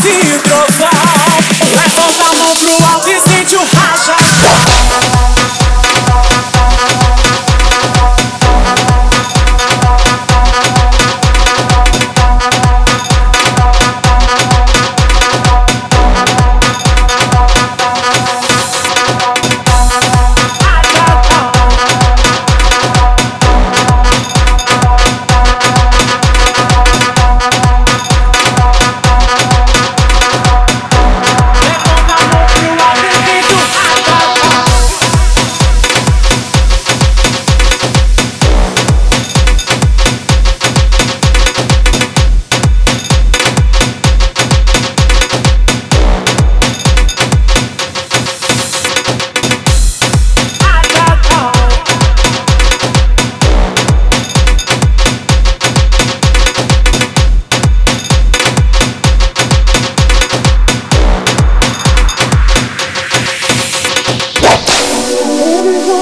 see you go.